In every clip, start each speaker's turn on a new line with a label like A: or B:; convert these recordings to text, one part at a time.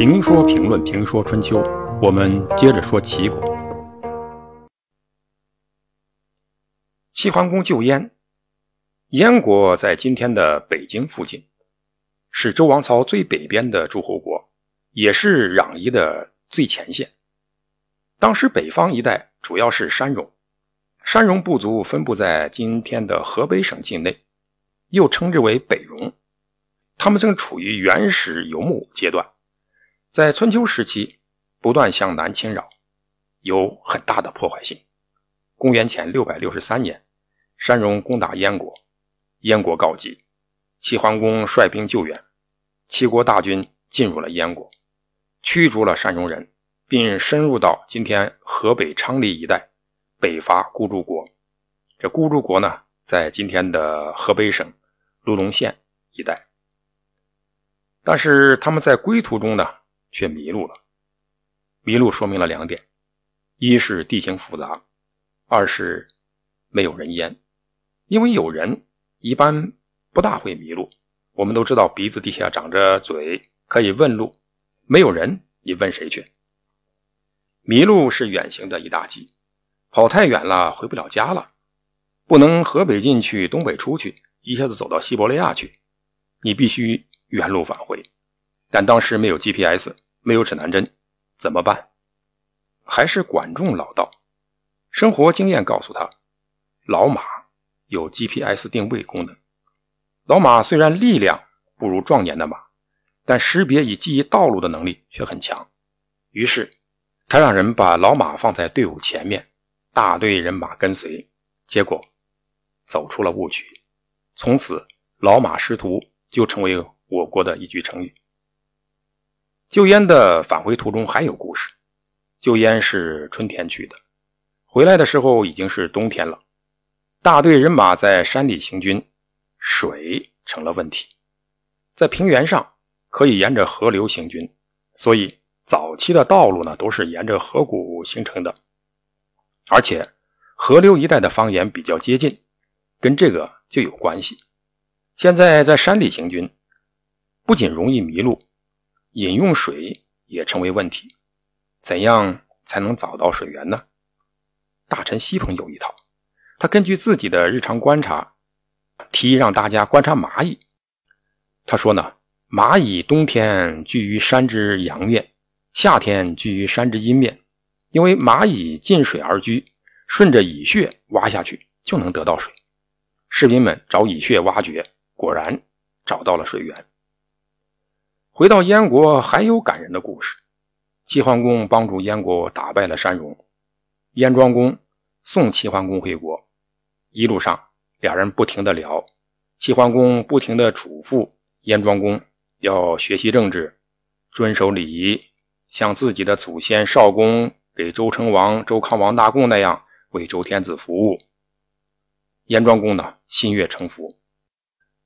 A: 评说评论评说春秋，我们接着说齐国。齐桓公救燕，燕国在今天的北京附近，是周王朝最北边的诸侯国，也是攘夷的最前线。当时北方一带主要是山戎，山戎部族分布在今天的河北省境内，又称之为北戎。他们正处于原始游牧阶段，在春秋时期不断向南侵扰，有很大的破坏性。公元前六百六十三年，山戎攻打燕国，燕国告急，齐桓公率兵救援，齐国大军进入了燕国，驱逐了山戎人，并深入到今天河北昌黎一带，北伐孤竹国。这孤竹国呢，在今天的河北省卢龙县一带。但是他们在归途中呢，却迷路了。迷路说明了两点：一是地形复杂，二是没有人烟。因为有人一般不大会迷路。我们都知道鼻子底下长着嘴，可以问路。没有人，你问谁去？迷路是远行的一大忌，跑太远了回不了家了，不能河北进去，东北出去，一下子走到西伯利亚去。你必须。原路返回，但当时没有 GPS，没有指南针，怎么办？还是管仲老道，生活经验告诉他，老马有 GPS 定位功能。老马虽然力量不如壮年的马，但识别与记忆道路的能力却很强。于是，他让人把老马放在队伍前面，大队人马跟随，结果走出了误区。从此，老马识途就成为。我国的一句成语。救燕的返回途中还有故事。救燕是春天去的，回来的时候已经是冬天了。大队人马在山里行军，水成了问题。在平原上可以沿着河流行军，所以早期的道路呢都是沿着河谷形成的。而且河流一带的方言比较接近，跟这个就有关系。现在在山里行军。不仅容易迷路，饮用水也成为问题。怎样才能找到水源呢？大臣西鹏有一套，他根据自己的日常观察，提议让大家观察蚂蚁。他说呢，蚂蚁冬天居于山之阳面，夏天居于山之阴面，因为蚂蚁近水而居，顺着蚁穴挖下去就能得到水。士兵们找蚁穴挖掘，果然找到了水源。回到燕国，还有感人的故事。齐桓公帮助燕国打败了山戎，燕庄公送齐桓公回国。一路上，俩人不停的聊。齐桓公不停的嘱咐燕庄公要学习政治，遵守礼仪，像自己的祖先少公给周成王、周康王纳贡那样为周天子服务。燕庄公呢，心悦诚服。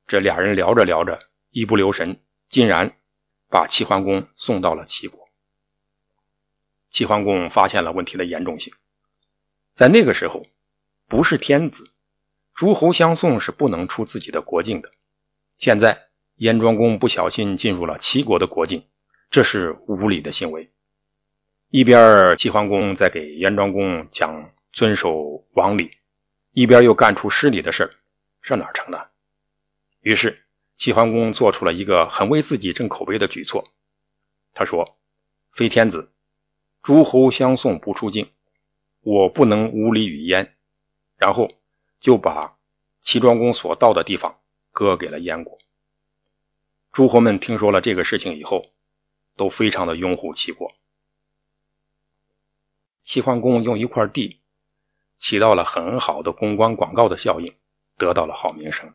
A: 这俩人聊着聊着，一不留神，竟然。把齐桓公送到了齐国。齐桓公发现了问题的严重性，在那个时候，不是天子，诸侯相送是不能出自己的国境的。现在燕庄公不小心进入了齐国的国境，这是无礼的行为。一边齐桓公在给燕庄公讲遵守王礼，一边又干出失礼的事这哪成呢？于是。齐桓公做出了一个很为自己争口碑的举措，他说：“非天子，诸侯相送不出境，我不能无礼于燕。”然后就把齐庄公所到的地方割给了燕国。诸侯们听说了这个事情以后，都非常的拥护齐国。齐桓公用一块地起到了很好的公关广告的效应，得到了好名声。